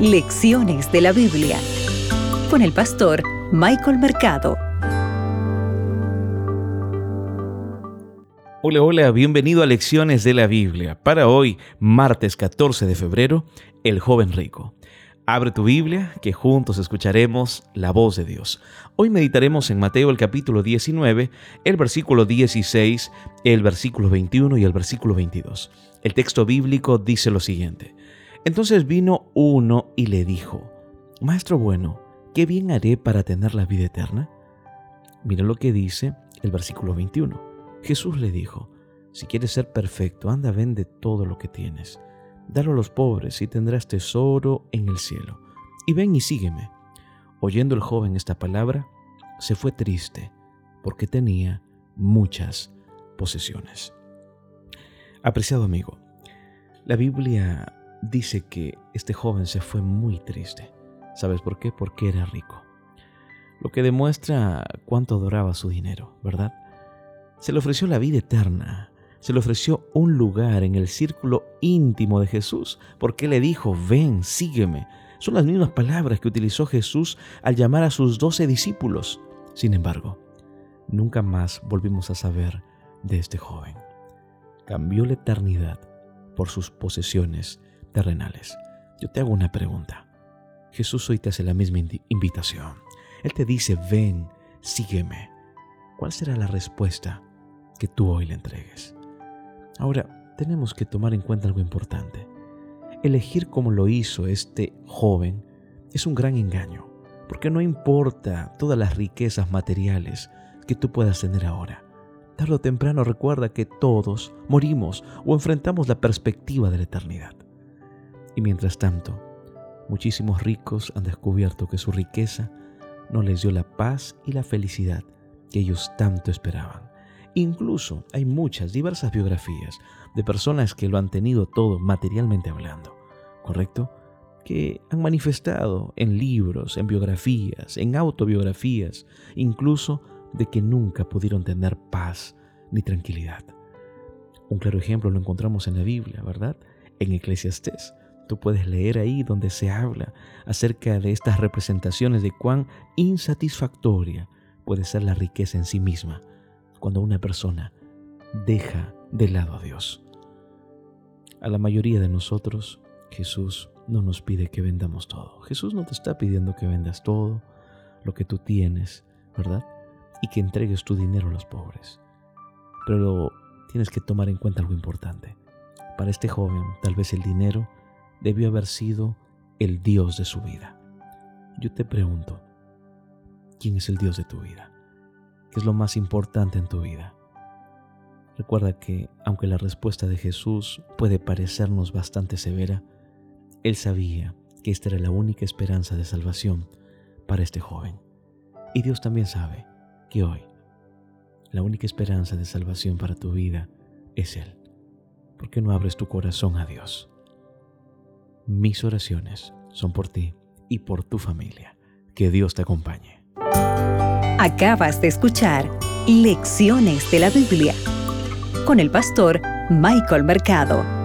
Lecciones de la Biblia con el pastor Michael Mercado. Hola, hola, bienvenido a Lecciones de la Biblia. Para hoy, martes 14 de febrero, el joven rico. Abre tu Biblia, que juntos escucharemos la voz de Dios. Hoy meditaremos en Mateo el capítulo 19, el versículo 16, el versículo 21 y el versículo 22. El texto bíblico dice lo siguiente. Entonces vino uno y le dijo, Maestro bueno, ¿qué bien haré para tener la vida eterna? Mira lo que dice el versículo 21. Jesús le dijo, Si quieres ser perfecto, anda, vende todo lo que tienes Dalo a los pobres y tendrás tesoro en el cielo. Y ven y sígueme. Oyendo el joven esta palabra, se fue triste, porque tenía muchas posesiones. Apreciado amigo, la Biblia dice que este joven se fue muy triste. ¿Sabes por qué? Porque era rico. Lo que demuestra cuánto adoraba su dinero, ¿verdad? Se le ofreció la vida eterna, se le ofreció un lugar en el círculo íntimo de Jesús, porque le dijo, ven, sígueme. Son las mismas palabras que utilizó Jesús al llamar a sus doce discípulos. Sin embargo, nunca más volvimos a saber de este joven. Cambió la eternidad por sus posesiones Yo te hago una pregunta. Jesús hoy te hace la misma invitación. Él te dice, ven, sígueme. ¿Cuál será la respuesta que tú hoy le entregues? Ahora, tenemos que tomar en cuenta algo importante. Elegir como lo hizo este joven es un gran engaño, porque no importa todas las riquezas materiales que tú puedas tener ahora. Tarde o temprano recuerda que todos morimos o enfrentamos la perspectiva de la eternidad. Y mientras tanto, muchísimos ricos han descubierto que su riqueza no les dio la paz y la felicidad que ellos tanto esperaban. Incluso hay muchas, diversas biografías de personas que lo han tenido todo materialmente hablando, ¿correcto? Que han manifestado en libros, en biografías, en autobiografías, incluso de que nunca pudieron tener paz ni tranquilidad. Un claro ejemplo lo encontramos en la Biblia, ¿verdad? En Eclesiastés. Tú puedes leer ahí donde se habla acerca de estas representaciones de cuán insatisfactoria puede ser la riqueza en sí misma cuando una persona deja de lado a Dios. A la mayoría de nosotros, Jesús no nos pide que vendamos todo. Jesús no te está pidiendo que vendas todo lo que tú tienes, ¿verdad? Y que entregues tu dinero a los pobres. Pero tienes que tomar en cuenta algo importante. Para este joven, tal vez el dinero debió haber sido el Dios de su vida. Yo te pregunto, ¿quién es el Dios de tu vida? es lo más importante en tu vida? Recuerda que, aunque la respuesta de Jesús puede parecernos bastante severa, Él sabía que esta era la única esperanza de salvación para este joven. Y Dios también sabe que hoy la única esperanza de salvación para tu vida es Él. ¿Por qué no abres tu corazón a Dios? Mis oraciones son por ti y por tu familia. Que Dios te acompañe. Acabas de escuchar Lecciones de la Biblia con el pastor Michael Mercado.